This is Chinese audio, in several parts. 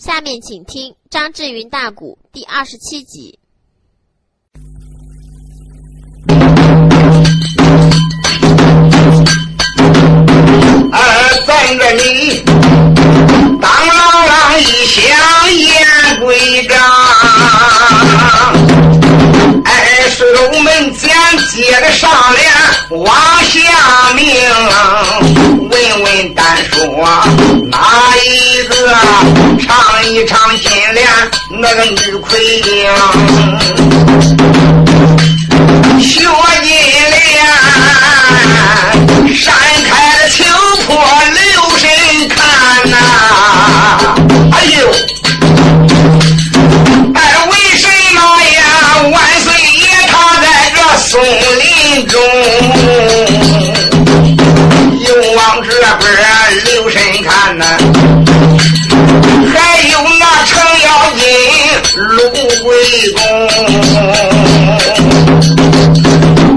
下面请听张志云大鼓第二十七集。儿，等着你，当啷啷一响接着上联往下明，问问单说哪一个唱一唱金莲那个女魁英，学金莲山开林中，又往这边留神看呐、还有那程咬金卢贵公，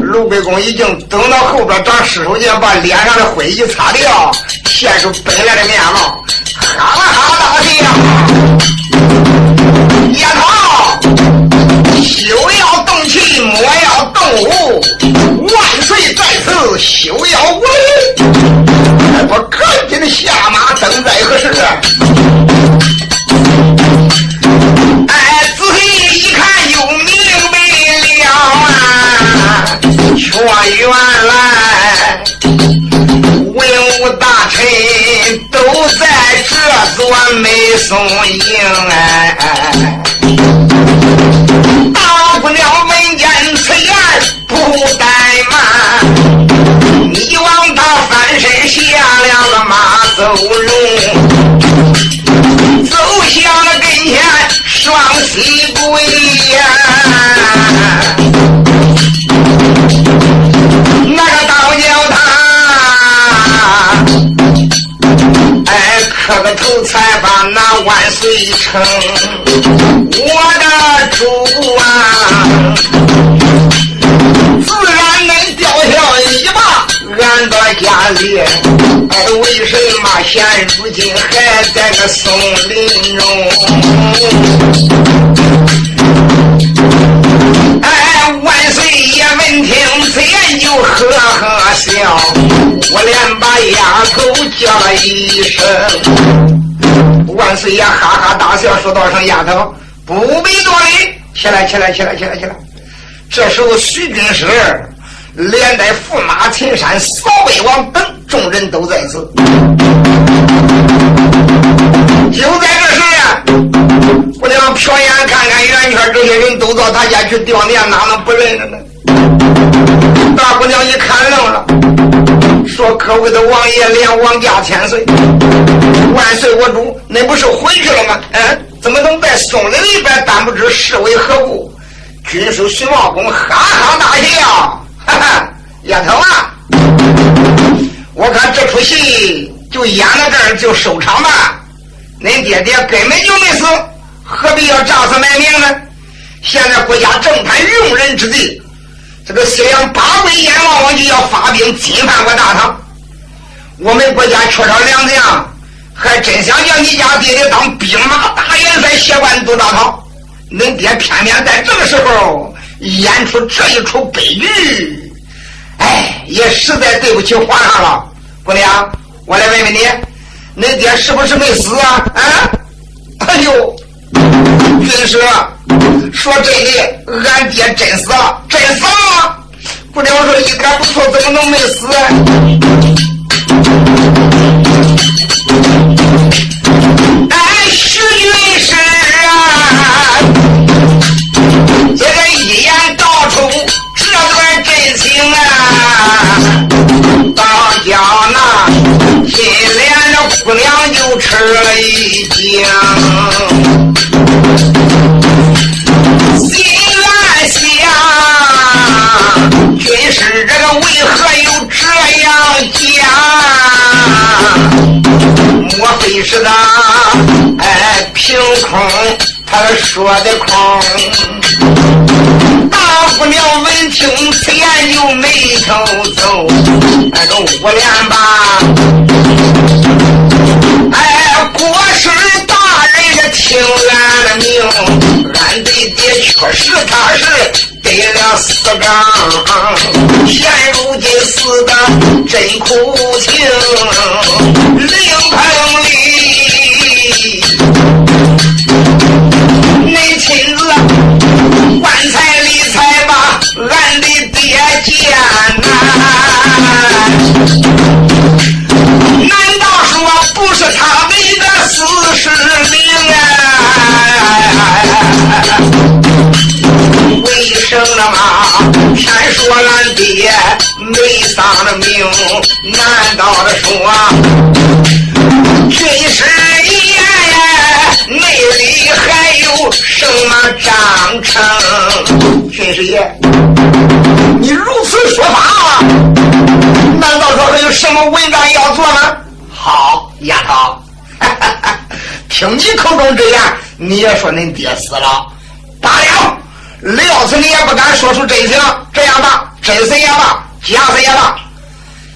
卢贵公已经等到后边找尸首间，把脸上的灰一擦掉，现出本来的面貌，哈哈大笑。叶桃，休要动气，莫要动武，万岁在此，休要无礼。我赶紧的下马，等待何时啊？哎，仔细一看，又明白了啊！全原来文武大臣都在这座美松现如今还在那松林中？哎，万岁爷闻听此言就呵呵笑，我连把丫头叫了一声。万岁爷哈哈大笑，说道声丫头，不必多礼，起来，起来，起来，起来，起来。这时候，徐军师连带驸马秦山、扫北王等众人都在此。就在这时啊，我娘瞟眼看看圆圈，这些人都到他家去吊念，哪能不认识呢？大姑娘一看愣了，说：“可贵的王爷连王家千岁，万岁我主，那不是回去了吗？嗯，怎么能在松林里边？但不知是为何故？”军师徐茂公哈哈大笑，哈哈，丫头啊，我看这出戏就演到这儿就收场吧。恁爹爹根本就没死，何必要诈死卖名呢？现在国家正谈用人之际，这个西洋八国阎王王就要发兵侵犯我大唐，我们国家缺少良将，还真想叫你家爹爹当兵马大元帅，协管督大唐。恁爹偏偏在这个时候演出这一出悲剧，哎，也实在对不起皇上了。姑娘，我来问问你，恁爹是不是没死啊？啊？哎呦，军师，说真的，俺爹真死了，真死了。姑娘，说一点不错，怎么能没死？说的空，大姑娘闻听此言就眉头皱，那个五连吧，哎，国师大人也听俺的命，俺的爹确实他是得了死刚，现如今死的真苦难道的说军师爷内里还有什么章程？军师爷，你如此说法，难道说还有什么文章要做吗？好，丫头，听你口中之言，你也说恁爹死了，罢了。料死你也不敢说出真相，这样吧，真死也罢，假死也罢，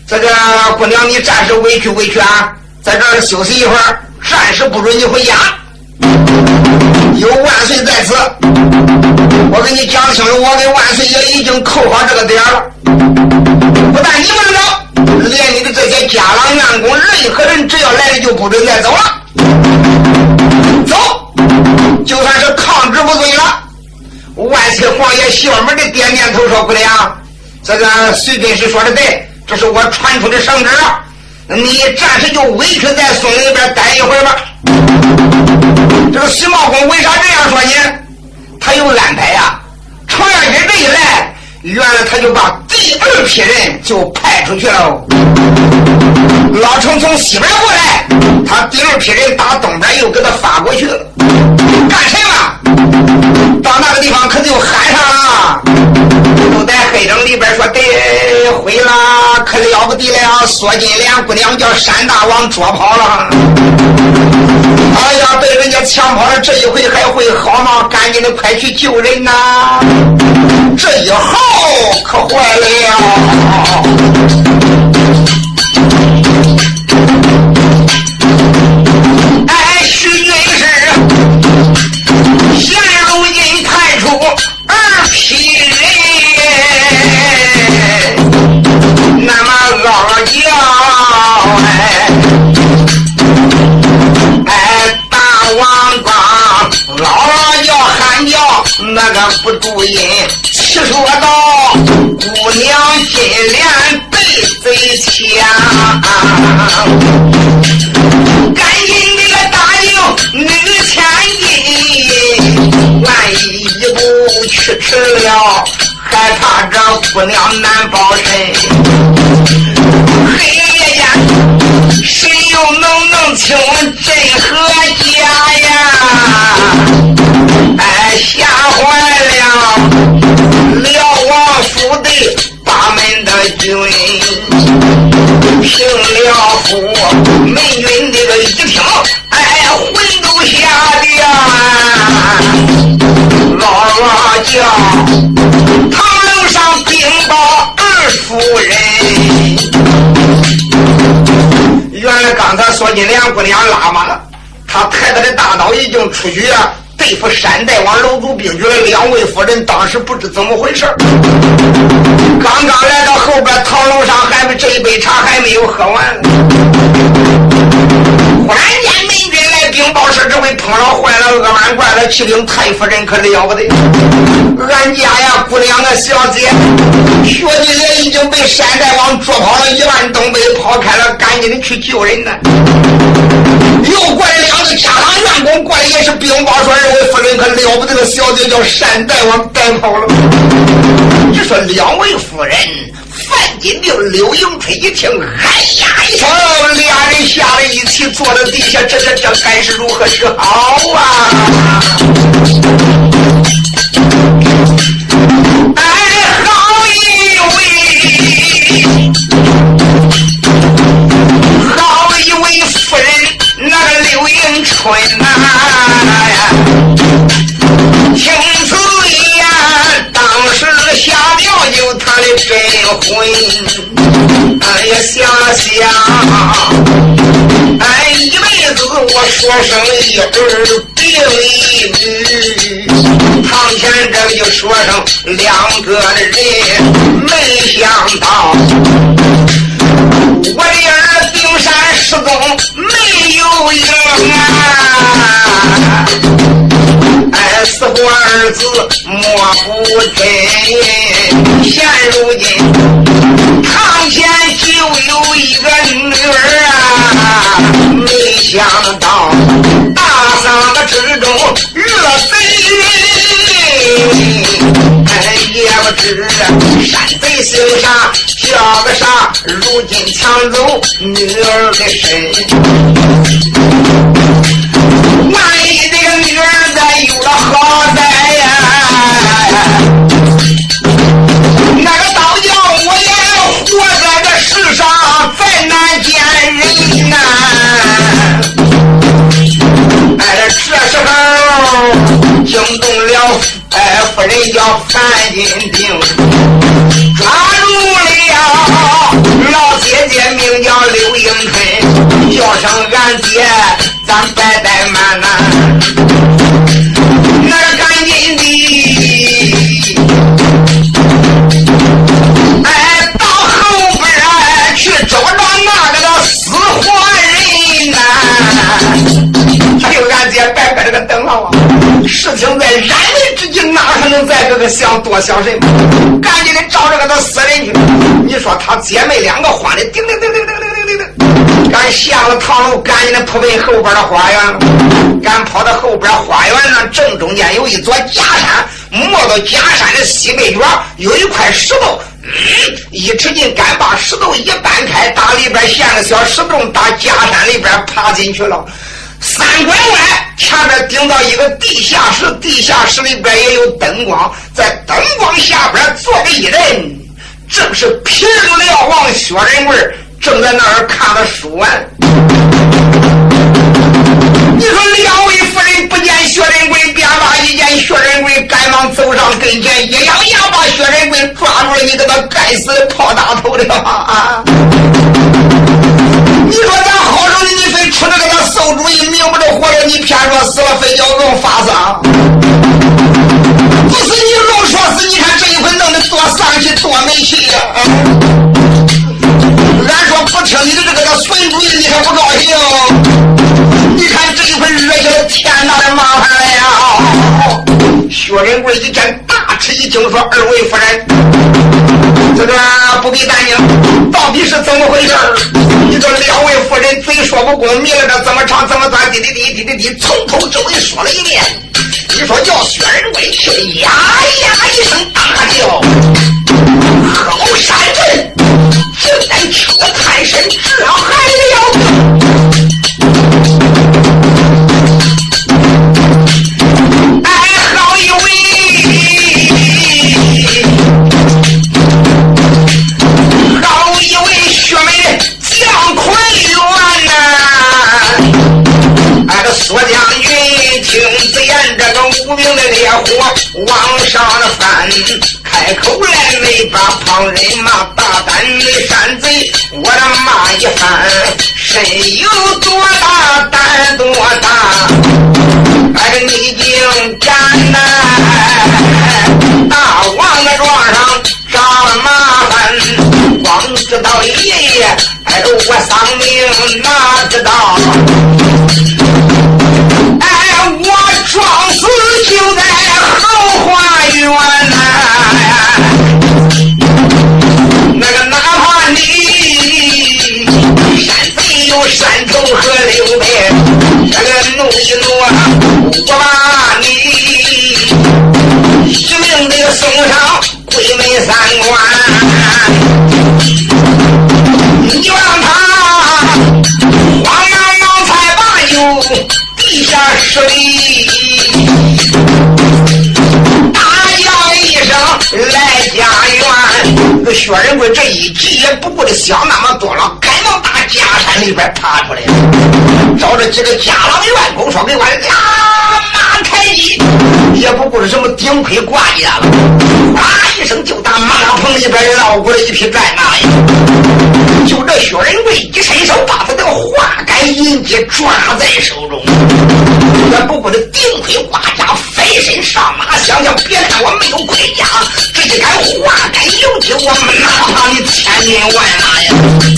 这个姑娘你暂时委屈委屈啊，在这儿休息一会儿，暂时不准你回家。有万岁在此，我跟你讲清楚，我跟万岁爷已经扣好这个点了。不但你不能走，连你的这些家郎员工，任何人只要来了就不准再走了。走，就算是抗旨不遵了。万岁皇爷小门的点点头说：“姑娘，这个随军师说的对，这是我传出的圣旨，你暂时就委屈在松林边待一会儿吧。”这个徐茂公为啥这样说呢？他有安排呀。程咬金这一来，原来他就把第二批人就派出去了。老程从西边过来，他第二批人打东边又给他发过去了，干什么？到那个地方可就喊上了，都在黑城里边说得回了，不得了！锁金莲姑娘叫山大王捉跑了，哎呀，被人家抢跑了，这一回还会好吗？赶紧的，快去救人呐！这一号可坏了。那个不注意，七说道：“姑娘金莲被贼抢，赶紧那个答应女千金，万一一步去迟了，害怕这姑娘难保身。黑夜间，谁又能弄清真和假说金莲姑娘拉马了，她抬着的大刀已经出去啊。对付山大王楼主兵局的两位夫人，当时不知怎么回事刚刚来到后边堂楼上，还没这一杯茶还没有喝完。忽然间，美女禀报说，这位碰上坏了，恶满贯了，启禀太夫人，可了不得！俺家呀，姑娘啊，小姐，薛金莲已经被山大王捉跑了，一万东北跑开了，赶紧的去救人呢。又过来两个家郎员工过来，也是禀报说，二位夫人可了不得，小姐叫山大王带跑了。你说两位夫人，范金定、刘迎春一听，哎呀一声，俩人吓得一起坐在地下，这这这该是如何是好啊？我生一儿病一女，堂前这个就说声两个人，没想到我的儿顶山失踪没有影啊！哎，死活儿子莫不真，现如今堂前就有一个女儿啊，没想到山贼姓啥叫个啥，如今抢走女儿的身，夫人叫范金定，抓住了老姐姐名叫刘迎春，叫声俺爹，咱拜拜慢。俺赶紧的。哎，到后边去找找那个叫死活人呐。听俺爹摆个这个灯笼，事情在燃。能在这个想多想什么？赶紧的找这个他死人去！你说他姐妹两个慌的叮叮叮叮叮叮叮叮，赶下了堂楼，赶紧的扑奔后边的花园了。赶跑到后边花园那正中间有一座假山，摸到假山的西北角有一块石头，嗯一尺劲，赶把石头一搬开，打里边陷个小石洞，打假山里边爬进去了。三拐弯，前面顶到一个地下室，地下室里边也有灯光，在灯光下边坐着一人，正是平辽王薛仁贵，正在那儿看着书完。你说两位夫人不见薛仁贵，便把一见薛仁贵，赶忙走上跟前，一咬牙把薛仁贵抓住了，你给他该死的炮大头的啊！偏说死了，非叫龙发丧。不是你龙说死，你看这一回弄得多丧气，多没气呀！俺说不听你的这个个损主意，你还不高兴？你看这一回惹起了天大的麻烦了呀！薛仁贵一见大吃一惊，说：“二位夫人，这个不必担心，到底是怎么回事？”你这两位夫人嘴说不公，迷了这怎么长怎么短，滴滴滴滴滴滴，从头至尾说了一遍。你说叫薛仁贵听，呀呀一声大叫，好山人，竟敢挑我探身，这开口来没把旁人骂，大胆的山贼，我的骂一番，身有多大胆多大，哎，你竟敢呐！大王的庄上找了麻烦，光知道爷爷，哎，我丧命这薛仁贵这一急也不顾的想那么多了，赶忙打假山里边爬出来，找着几个家郎员工说：“给我呀，马太医，也不顾着什么顶盔挂甲了，哗一声就打马棚里边绕过了一匹战马呀！就这薛仁贵一伸手把他这个化杆银戟抓在手中，也不顾这顶盔挂甲，飞身上马，想想别看我没有盔甲，这一杆化杆银戟，我哪怕你千军万马呀！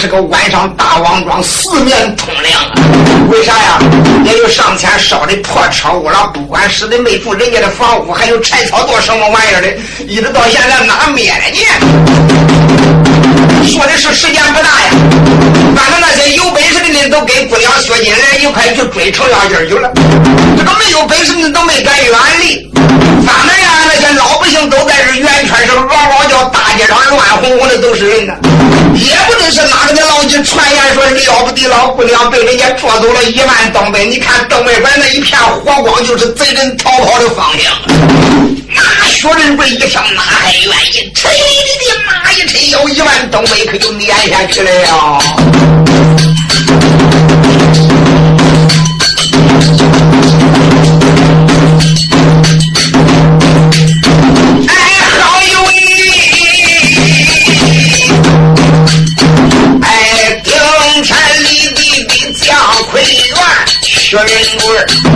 是个晚上，大王庄四面通亮，为啥呀？也有上前烧的破车屋了，不管是的没住人家的房屋，还有柴草垛什么玩意儿的，一直到现在哪灭了呢？说的是时间不大呀，反正那些有本事的人都跟姑娘薛金莲一块去追程咬金去了，这个没有本事的都没敢远离。反正呀，那些老百姓都在这圆圈上嗷嗷叫，大街上乱哄哄的都是人呢。也不知是哪个的老几传言说了不得，老姑娘被人家捉走了一万东北。你看东北边那一片火光，就是贼人逃跑的方向。那薛仁贵一听，哪还愿意？吹你的妈一吹，有一万东北可就撵下去了。呀仁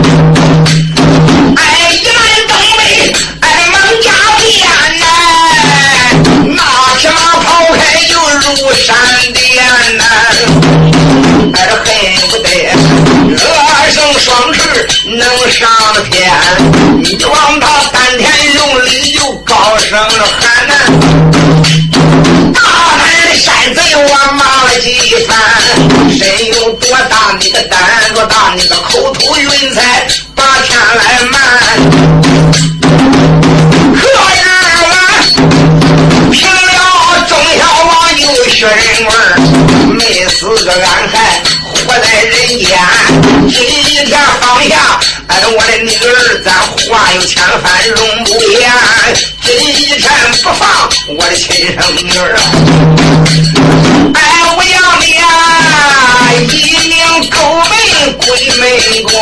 回门关。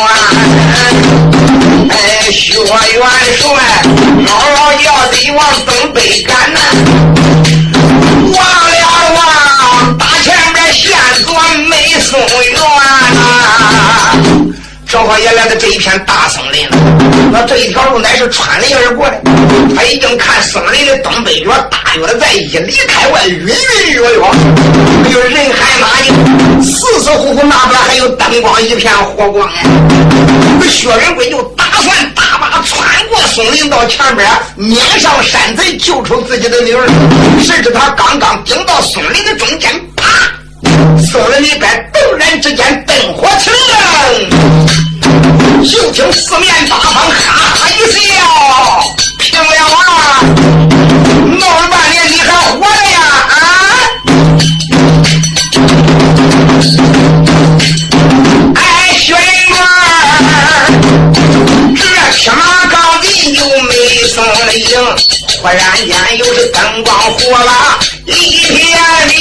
哎，薛元帅，嗷嗷叫得往东北赶呐，呐。正好也来到这一片大森林了，那这一条路乃是穿林而过的。他已经看松林的东北角，大约在一里开外，隐隐约约，还有人海马影，死死乎乎那边还有灯光一片火光哎。这薛仁贵就打算大马穿过松林到前边，撵上山贼，救出自己的女儿。谁知他刚刚顶到松林的中间，啪！松林里边陡然之间灯火起来。就听四面八方哈哈一笑，平了啊！闹了半天你还活着呀？啊！哎，薛仁贵，这天刚进就没松了影，忽然间又是灯光火了一片明，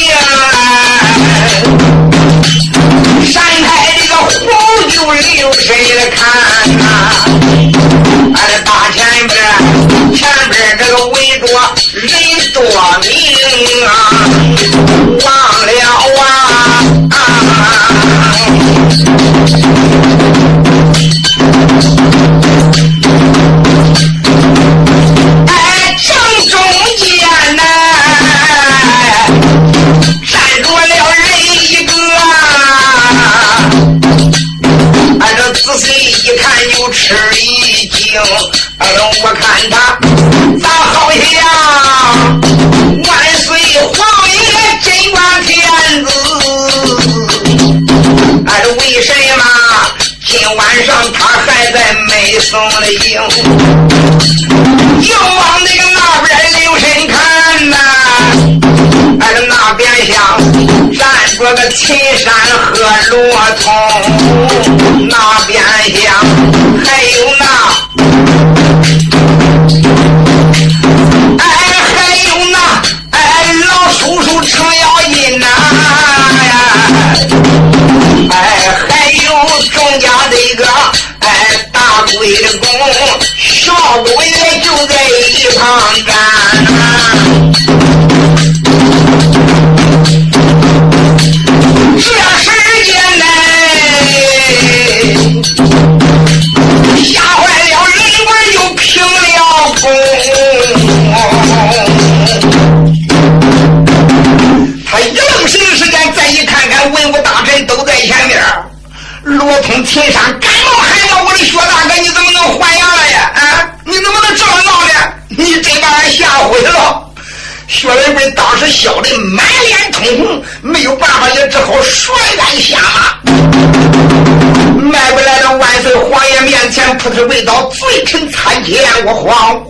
跪倒，罪臣参见我皇万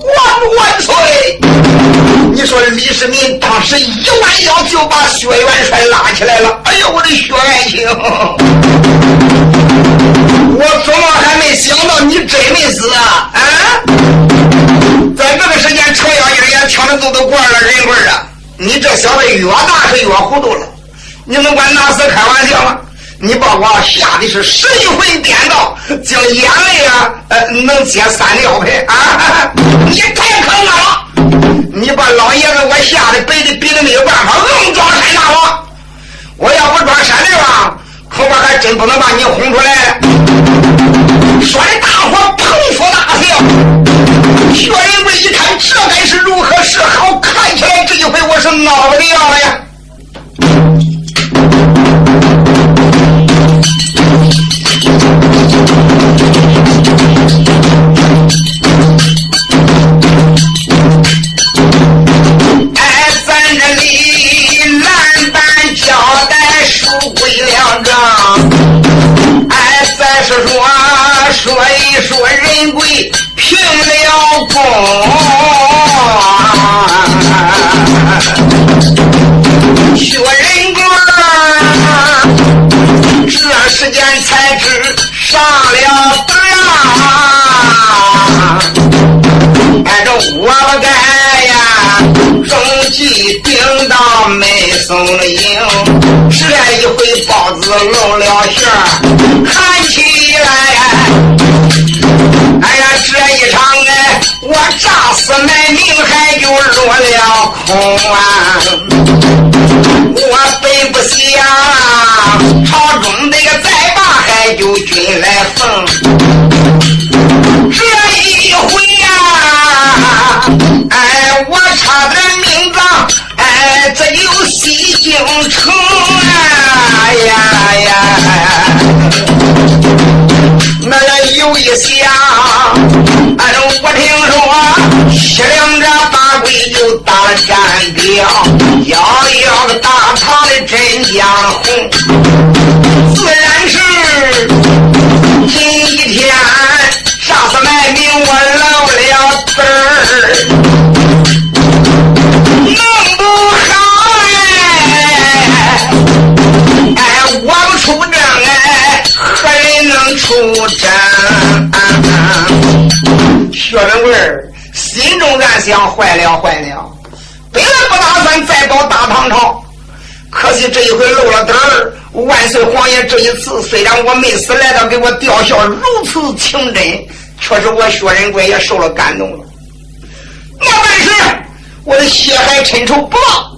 万岁！你说李世民当时一弯腰就把薛元帅拉起来了。哎呦，我的薛爱卿，我怎么还没想到你真没死啊？啊！在这个时间，程咬金也抢着走都过了人棍啊！你这小子越大是越糊涂了，你能管拿死开玩笑吗？你把我吓得是神魂颠倒，将眼泪啊，呃，能接三尿盆啊！你太可恶了！你把老爷子我吓得白的逼的没有办法，硬装山大王。我要不装山大王，恐怕还真不能把你轰出来。说的大伙捧腹大笑。薛仁贵一看，这该是如何是好？看起来这一回我是闹不掉了呀！了空啊！我本不想朝中那个再罢，还就军来奉，这一回呀，哎，我差点命丧，哎，这就西京城啊呀呀！那有一想，哎，我听说了战表，摇摇个大唐的真江红，自然是今天杀死卖命我露了字儿，弄不好哎，哎，我不出征哎，何人能出征？薛仁贵心中暗想：坏了，坏了！本来不打算再保大唐朝，可惜这一回露了底儿。万岁皇爷这一次虽然我没死，来到给我吊孝如此情真，确实我薛仁贵也受了感动了。那但是我的血海深仇不报，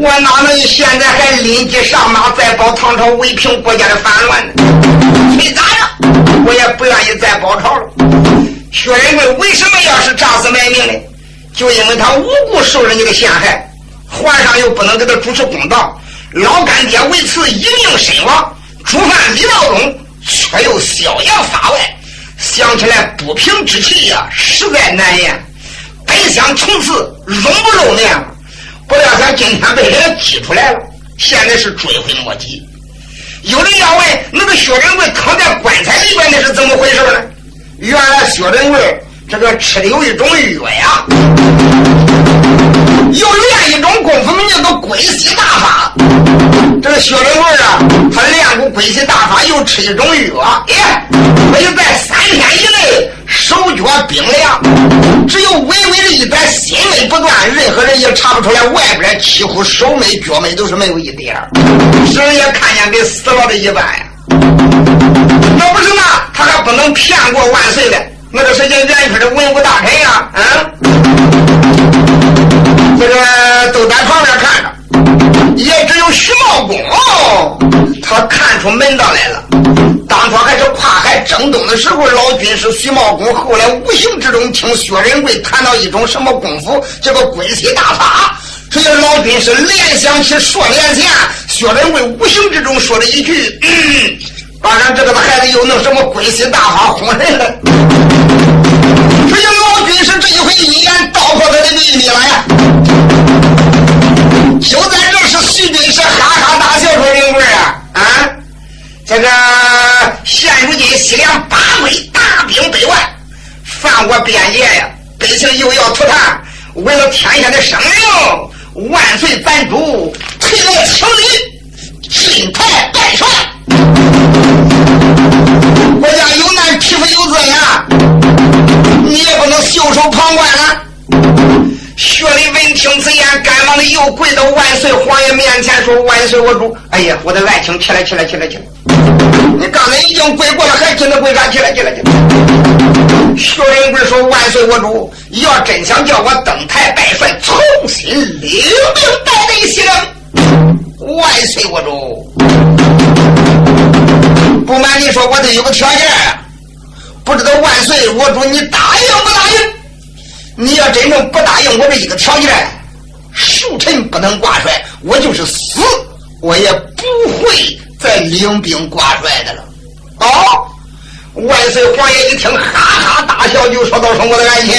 我哪能现在还临机上马再保唐朝，维平国家的反乱呢？没咋样，我也不愿意再保朝了。薛仁贵为什么要是诈死卖命呢？就因为他无故受人家的陷害，皇上又不能给他主持公道，老干爹为此一命身亡，主犯李道宗却又逍遥法外，想起来不平之气呀，实在难言。本想从此永不露面，不料想今天被人挤出来了，现在是追悔莫及。有人要问那个薛仁贵躺在棺材里边那是怎么回事呢？原来薛仁贵这个吃的有一种药呀，又练一种功夫名叫做归西大法。这个薛仁贵啊，他练过归西大法，又吃一种药，哎，可以在三天以内手脚冰凉，只有微微的一点心脉不断，任何人也查不出来外边几乎手美脚美都是没有一点儿，人也看见跟死了的一般呀。那不是嘛？他还不能骗过万岁的。那个谁叫元帅的文武大臣呀？啊，这个都在旁边看着，也只有徐茂公，他看出门道来了。当初还是跨海征东的时候，老军师徐茂公后来无形之中听薛仁贵谈到一种什么功夫，叫做归西大法。所以老军师联想起数年前薛仁贵无形之中说了一句。当然，这个孩子又弄什么归心大法哄人了？所以老军师这一回一言道破他的秘密了呀！就在这时，徐军师哈哈大笑说：“仁贵啊，啊，这个现如今西凉八国大兵百万，犯我边界呀，百姓又要涂炭，为了天下的生灵，万岁咱主特来请你进台不旁观了。薛礼闻听此言，赶忙的又跪到万岁皇爷面前说：“万岁我主，哎呀，我的爱卿，起来，起来，起来，起来！你刚才已经跪过了，还紧着跪啥？起来，起来，起来！”薛仁贵说：“万岁我主，要真想叫我登台拜帅，重新领兵带队西凉，万岁我主。”不瞒你说，我得有个条件，不知道万岁我主你答应不答应？你要真正不答应我这一个条件，寿辰不能挂帅，我就是死，我也不会再领兵挂帅的了。哦，万岁皇爷一听，哈哈大笑，就说都：“说我的爱情。”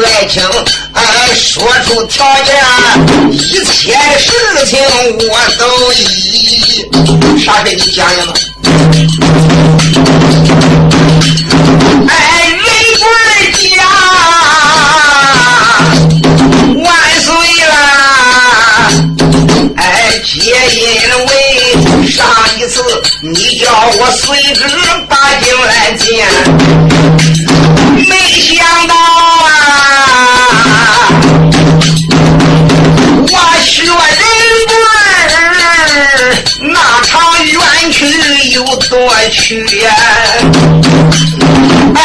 爱情，呃，说出条件，一切事情我都依。啥事你讲讲吧。哎，人贵家万岁啦！哎，皆因为上一次你叫我随之。进来见，去呀？哎，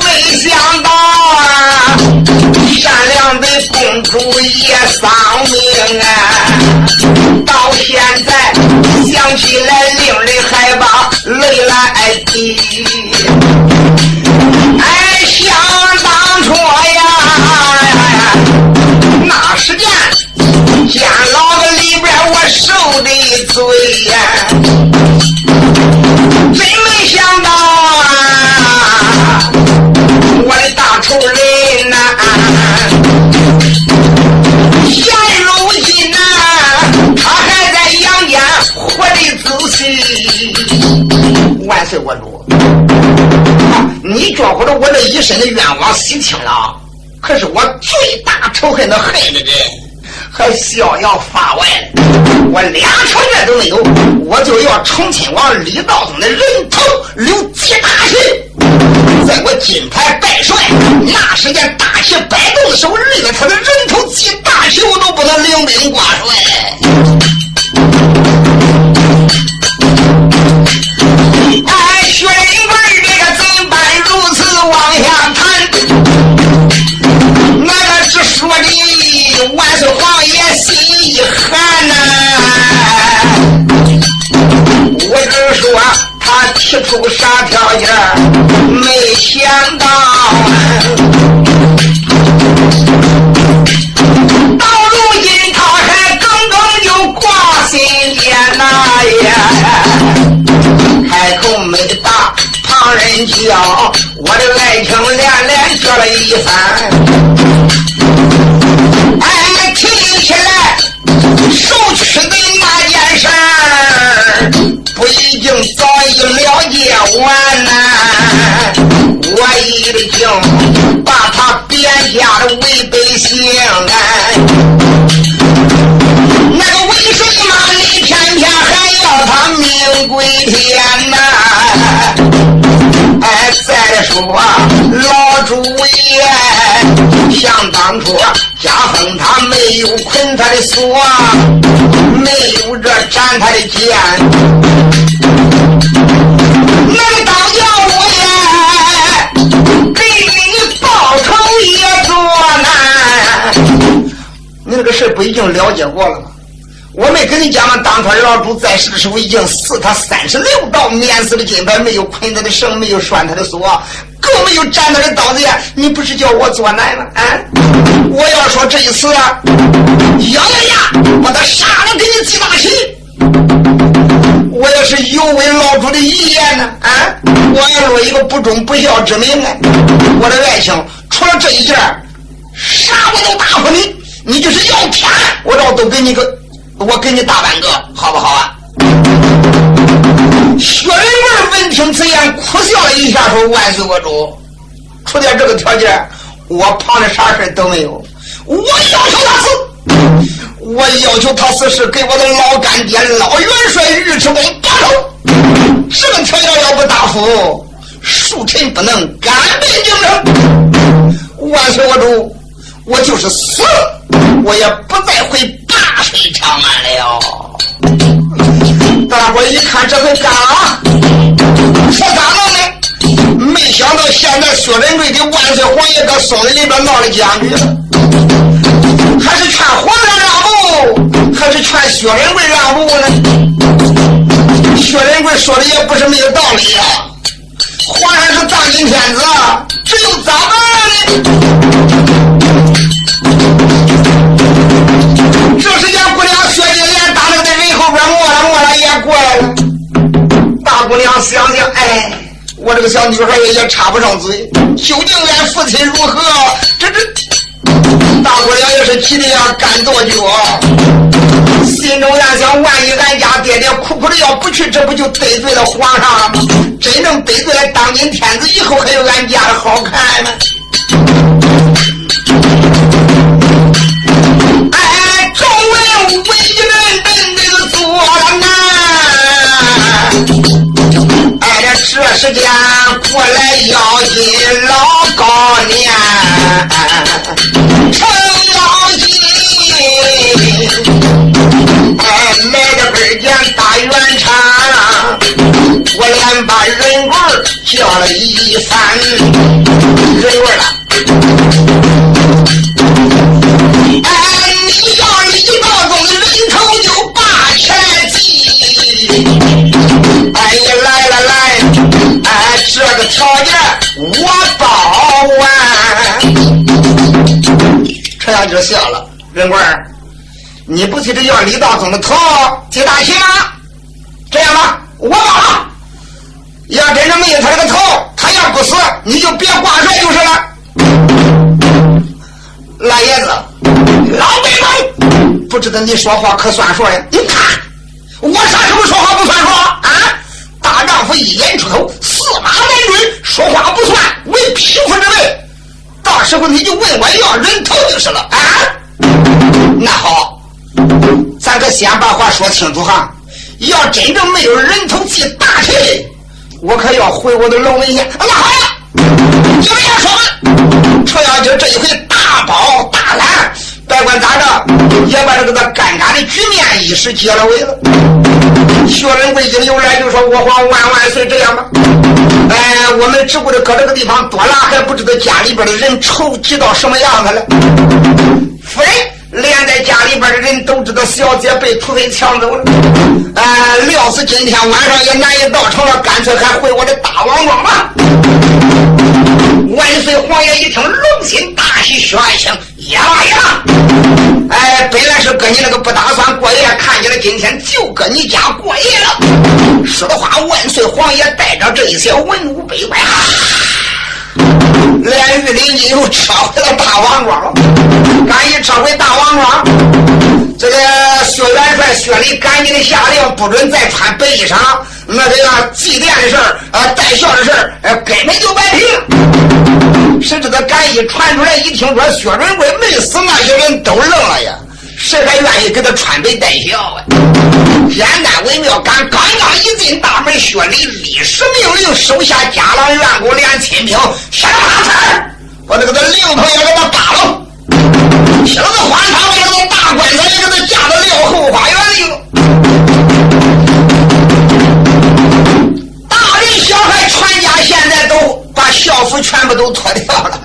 没想到啊，善良的公主也丧命啊！到现在想起来，令人害怕。泪来滴，哎，想当初呀，那时间监牢的里边我受的罪呀，我主。你觉乎着我这一身的冤枉洗清了，可是我最大仇恨的恨的人还逍遥法外。我俩条件都没有，我就要重亲王李道宗的人头留几大旗，在我金牌拜帅那时间大旗摆动的时候，立了他的人头记大旗，我都不能领兵挂帅。王爷心一寒呐。我只说他提出啥条件，没想到。到如今他还耿耿就挂心间呐呀。开口没答，旁人叫，我的爱情连连叫了一番。经早已了解完呐？我已经把他贬下的为百姓哎，那个为什么你偏偏还要他命归天呐。哎，再？说老朱爷，想当初家风他没有捆他的锁，没有这斩他的剑，那个当家我爷给你报仇也多难。你那个事不已经了解过了吗？我没跟你讲吗？当初老朱在世的时候，已经死他三十六刀，免死的金牌，没有捆他的绳，没有拴他的锁，更没有斩他的刀子呀！你不是叫我做难吗？啊！我要说这一次，咬咬牙把他杀了，给你记大旗。我要是有违老朱的遗言呢？啊！我要落一个不忠不孝之名啊！我的爱情除了这一件，啥我都答复你。你就是要天，我这都给你个。我给你大半个，好不好啊？薛仁贵闻听此言，苦笑了一下，说：“万岁，我主，除点这个条件，我旁的啥事都没有。我要求他死，我要求他死是给我的老干爹老元帅尉迟恭报仇。这个条件要不答复，恕臣不能甘拜京城。万岁，我主，我就是死，我也不再回。”大水长安了，大伙一看这回干了，说咋弄呢？没想到现在薛仁贵的万岁皇爷搁松林里边闹了僵局了，还是劝皇上让步，还是劝薛仁贵让步呢？薛仁贵说的也不是没有道理啊，皇上是当今天子，这又咋办呢？这时间，姑娘薛金莲打那个人后边摸了摸了，也过来了。大姑娘想想，哎，我这个小女孩也插不上嘴，究竟俺父亲如何？这这，大姑娘也是急的要，干跺脚，心中暗想：万一俺家爹爹苦苦的要不去，这不就得罪了皇上了吗？真正得罪了当今天子，以后还有俺家的好看吗？为人等这个做了难，哎，这时间过来要紧老高年，程咬金，哎，来的本间大圆场，我连把人棍叫了一番，人棍了，哎，你要。哎呀，来了来，哎，这个条件他就笑了，仁贵你不急着要李大总的头接大旗吗？这样吧，我包了。要真正没有他这个头，他要不死，你就别挂帅就是了。老爷子，老北方，不知道你说话可算数呀？你看。我啥时候说话不算数啊？大丈夫一言出头，驷马难追，说话不算为匹夫之威时候你就问我要人头就是了啊！那好，咱可先把话说清楚哈。要真正没有人头祭大锤，我可要回我的龙门县。那好呀，就这样说吧。程咬金这一回大包大揽，别管咋着，也把这个尴尬的局面一时解了围了。薛仁贵一有来就说：“我皇万万岁，这样吧。哎，我们只顾着搁这个地方多了，还不知道家里边的人愁急到什么样子了。夫人。”连在家里边的人都知道小姐被土匪抢走了，哎，料是今天晚上也难以到城了，干脆还回我的大王庄吧。万岁皇爷一听，龙心大喜，血爱情，呀呀！哎，本来是搁你那个不打算过夜，看见了今天就搁你家过夜了。说的话，万岁皇爷带着这一些文武百官。连玉林金又撤回了大王庄，刚一撤回大王庄，这个薛元帅薛礼赶紧的下令，不准再穿白衣裳，那这个祭奠的事儿，呃，带孝的事儿，呃，根本就摆平了。谁知道敢一传出来，一听说薛仁贵没死，那些人都愣了呀。谁还愿意给他穿白戴孝啊？简单微妙，刚刚刚一进大门，薛礼立时命令手下家郎、员工、连亲兵，先把菜把那个的灵棚也给他扒了，铁了个花场，把那个大棺材也给他架到撂后花园里了。把校服全部都脱掉了。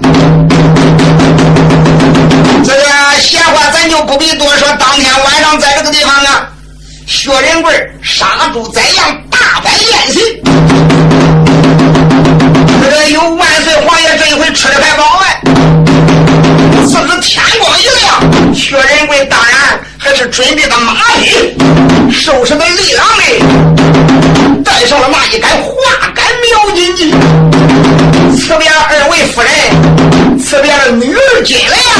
这个闲话咱就不必多说。当天晚上在这个地方啊，薛仁贵杀猪宰羊，大摆宴席。这个有万岁皇爷这一回吃的还饱哎。自是天光一亮，薛仁贵当然还是准备的马匹，收拾的利郎嘞，带上了那一杆花杆苗金戟。此边二位夫人，辞别了女儿金来呀。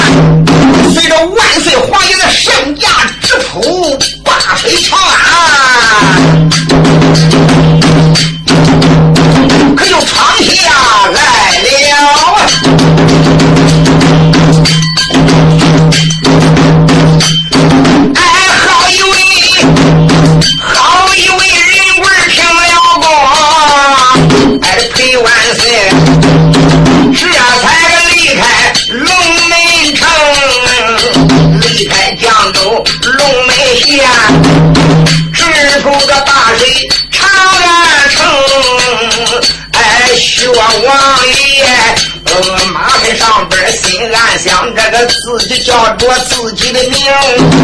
随着万岁皇爷的圣驾直扑自己叫着自己的名。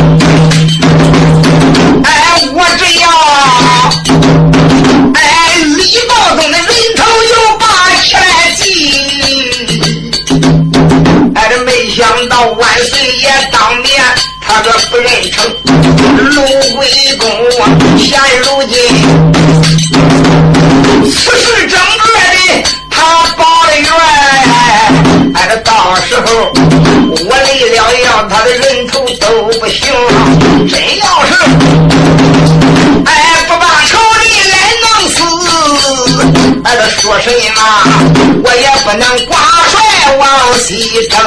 西征，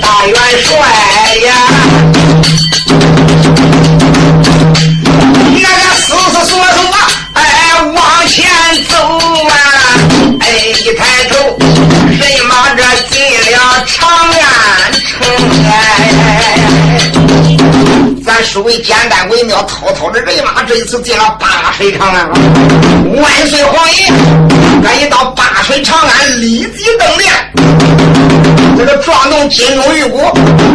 大元帅呀。那个死死缩缩啊，哎，往前走啊，哎，一抬头，人马这进了长安城哎。咱书为简单为妙，滔滔的人马这一次进了八水长安了。万岁皇爷，赶一到八水长安，立即登殿，这个撞动金钟玉鼓，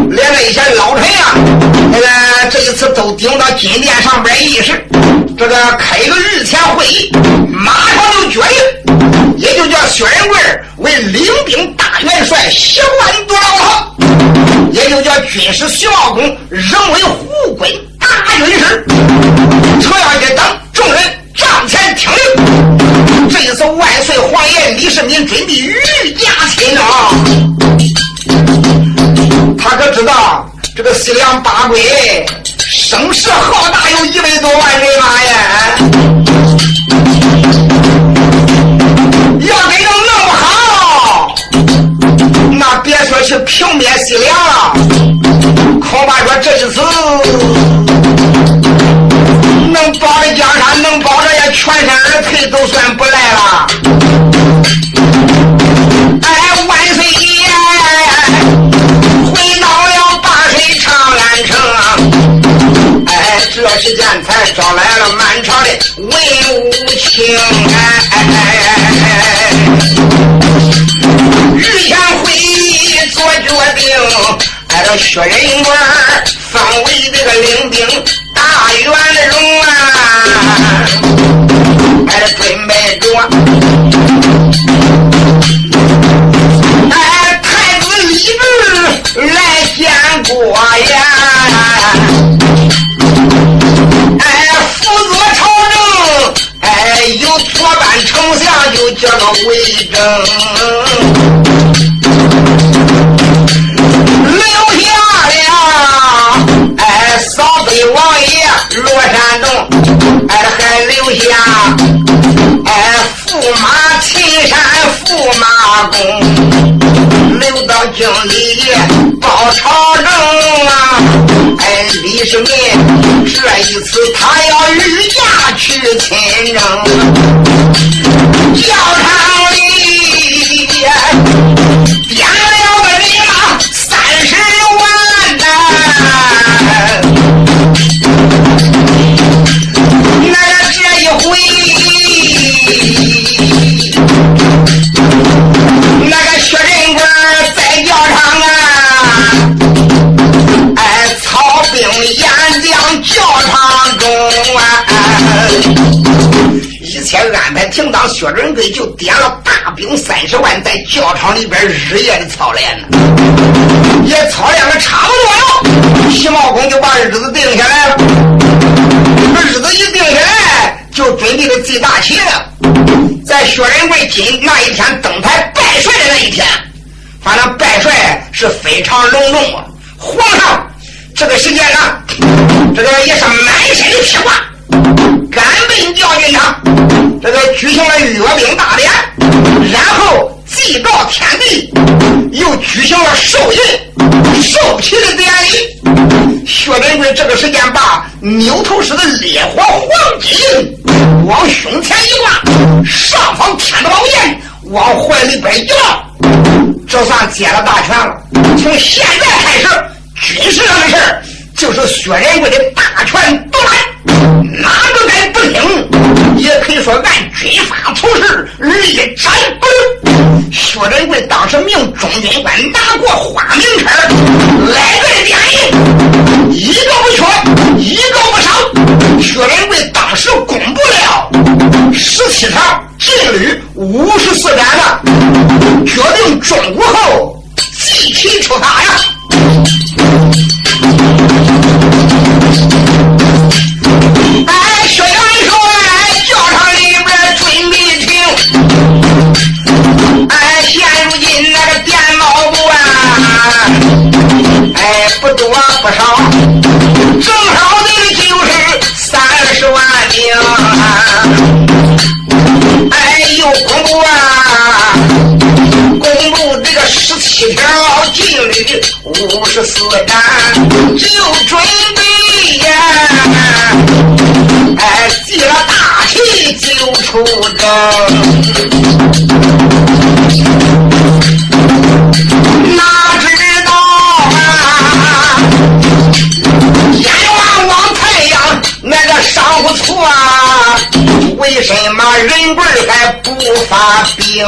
连着一些老臣呀，那个这一次都顶到金殿上边议事。这个开个日前会议，马上就决定，也就叫薛仁贵为领兵大元帅，十万多老头，也就叫军师徐茂公仍为护军大军师。程咬金等众人帐前听令。这一次万岁皇爷李世民准备御驾亲征，他可知道这个西凉八怪声势浩大，有一百多万人马呀！要给他弄不好，那别说去平灭西凉了，恐怕说这一次能保着江山，能保着也全身而退，都算不赖了。挨着薛仁留薛仁贵就点了大兵三十万，在教场里边日夜的操练呢，也操练的差不多了。徐茂公就把日子定下来了，这日子一定下来，就准备的最大旗了，在薛仁贵今那一天登台拜帅的那一天，反正拜帅是非常隆重啊。皇上这个时间呢，这个也是满身的披挂。赶奔教军场，这个举行了阅兵大典，然后祭告天地，又举行了授印、授旗的典礼。薛仁贵这个时间把牛头狮的烈火黄金往胸前一挂，上方天的宝剑往怀里边一抱，这算接了大权了。从现在开始，军事上的事儿就是薛仁贵的大权独揽。哪个敢不听？也可以说按军法处事，立斩不留。薛仁贵当时命中军官拿过花名册来这点印，一个不缺，一个不少。薛仁贵当时公布了十七条禁律，五十四斩了，决定中午后集体出发呀。四斩，就准备呀。哎，记了大旗就出征，哪知道啊，阎王望太阳那个上不错，为什么人贵还不发兵？